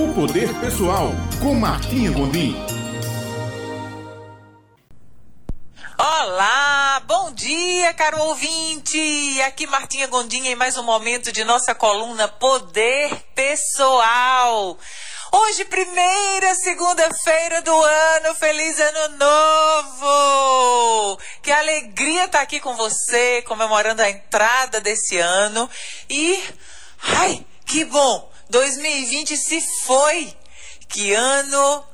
O Poder Pessoal, com Martinha Gondim. Olá, bom dia, caro ouvinte! Aqui Martinha Gondinha em mais um momento de nossa coluna Poder Pessoal. Hoje, primeira segunda-feira do ano, feliz ano novo! Que alegria estar aqui com você, comemorando a entrada desse ano. E, ai, que bom! 2020 se foi! Que ano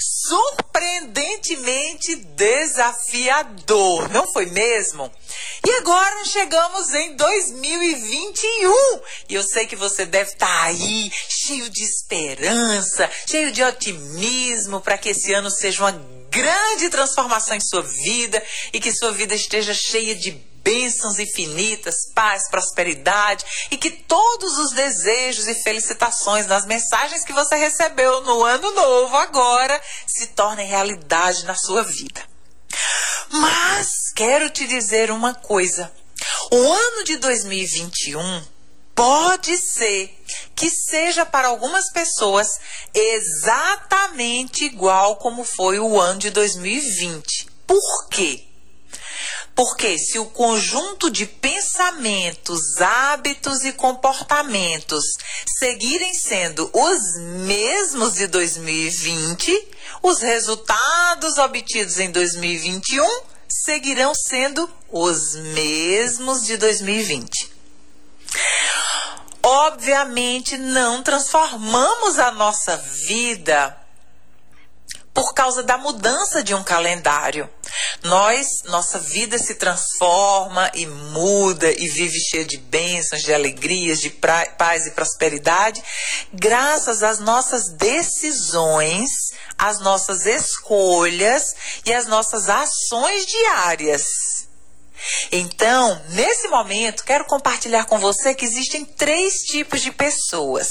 surpreendentemente desafiador, não foi mesmo? E agora chegamos em 2021 e eu sei que você deve estar tá aí cheio de esperança, cheio de otimismo para que esse ano seja uma grande transformação em sua vida e que sua vida esteja cheia de bênçãos infinitas, paz, prosperidade e que todos os desejos e felicitações nas mensagens que você recebeu no ano novo agora se tornem realidade na sua vida. Mas quero te dizer uma coisa. O ano de 2021 pode ser que seja para algumas pessoas exatamente igual como foi o ano de 2020. Por quê? Porque se o conjunto de pensamentos, hábitos e comportamentos seguirem sendo os mesmos de 2020, os resultados obtidos em 2021 seguirão sendo os mesmos de 2020. Obviamente, não transformamos a nossa vida por causa da mudança de um calendário. Nós, nossa vida se transforma e muda e vive cheia de bênçãos, de alegrias, de paz e prosperidade, graças às nossas decisões, às nossas escolhas e às nossas ações diárias. Então, nesse momento, quero compartilhar com você que existem três tipos de pessoas.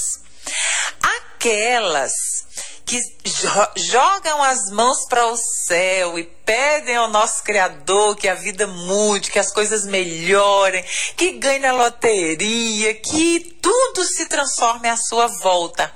Aquelas que jogam as mãos para o céu e pedem ao nosso Criador que a vida mude, que as coisas melhorem, que ganhe na loteria, que tudo se transforme à sua volta.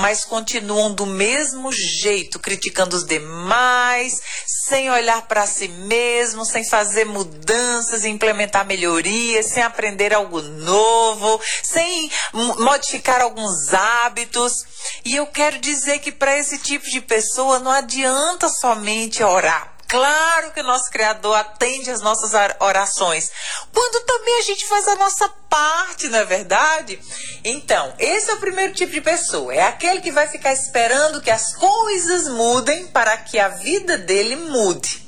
Mas continuam do mesmo jeito, criticando os demais, sem olhar para si mesmo, sem fazer mudanças, implementar melhorias, sem aprender algo novo, sem modificar alguns hábitos. E eu quero dizer que para esse tipo de pessoa não adianta somente orar. Claro que o nosso Criador atende as nossas orações, quando também a gente faz a nossa parte, não é verdade? Então, esse é o primeiro tipo de pessoa. É aquele que vai ficar esperando que as coisas mudem para que a vida dele mude.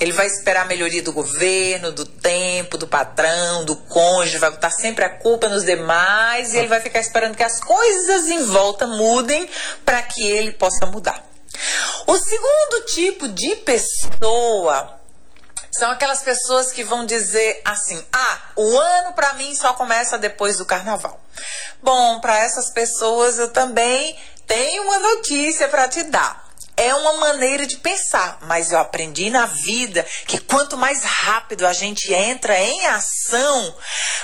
Ele vai esperar a melhoria do governo, do tempo, do patrão, do cônjuge, vai botar sempre a culpa nos demais e ele vai ficar esperando que as coisas em volta mudem para que ele possa mudar. O segundo tipo de pessoa são aquelas pessoas que vão dizer assim: "Ah, o ano para mim só começa depois do carnaval". Bom, para essas pessoas eu também tenho uma notícia para te dar é uma maneira de pensar, mas eu aprendi na vida que quanto mais rápido a gente entra em ação,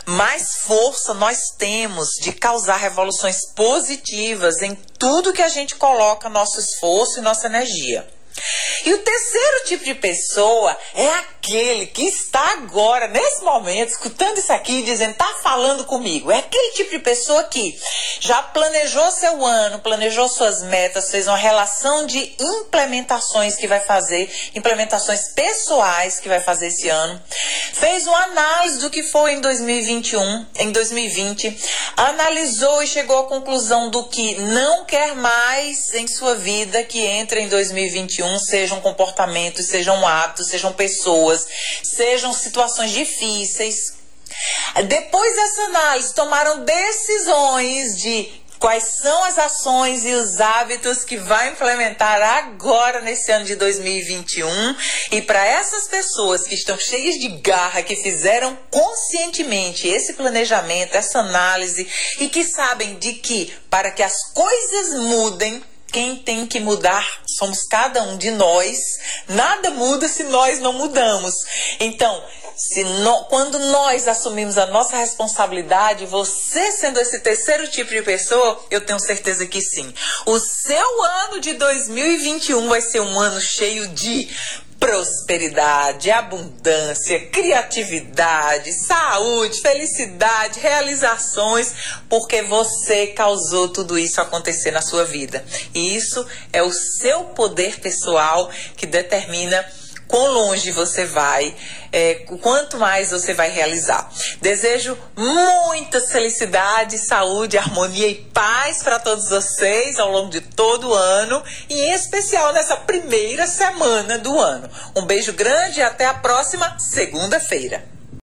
mais força nós temos de causar revoluções positivas em tudo que a gente coloca nosso esforço e nossa energia. E o terceiro tipo de pessoa é aquele que está agora, nesse momento, escutando isso aqui, dizendo, tá falando comigo. É aquele tipo de pessoa que já planejou seu ano, planejou suas metas, fez uma relação de implementações que vai fazer, implementações pessoais que vai fazer esse ano, fez uma análise do que foi em 2021, em 2020, analisou e chegou à conclusão do que não quer mais em sua vida que entra em 2021 sejam comportamentos, sejam hábitos, sejam pessoas, sejam situações difíceis. Depois dessa análise, tomaram decisões de quais são as ações e os hábitos que vai implementar agora nesse ano de 2021. E para essas pessoas que estão cheias de garra, que fizeram conscientemente esse planejamento, essa análise e que sabem de que para que as coisas mudem, quem tem que mudar somos cada um de nós. Nada muda se nós não mudamos. Então, Se no, quando nós assumimos a nossa responsabilidade, você sendo esse terceiro tipo de pessoa, eu tenho certeza que sim. O seu ano de 2021 vai ser um ano cheio de prosperidade, abundância, criatividade, saúde, felicidade, realizações, porque você causou tudo isso acontecer na sua vida. E isso é o seu poder pessoal que determina quão longe você vai, é, quanto mais você vai realizar. Desejo muitas felicidades, saúde, harmonia e paz para todos vocês ao longo de todo o ano e em especial nessa primeira semana do ano. Um beijo grande e até a próxima segunda-feira.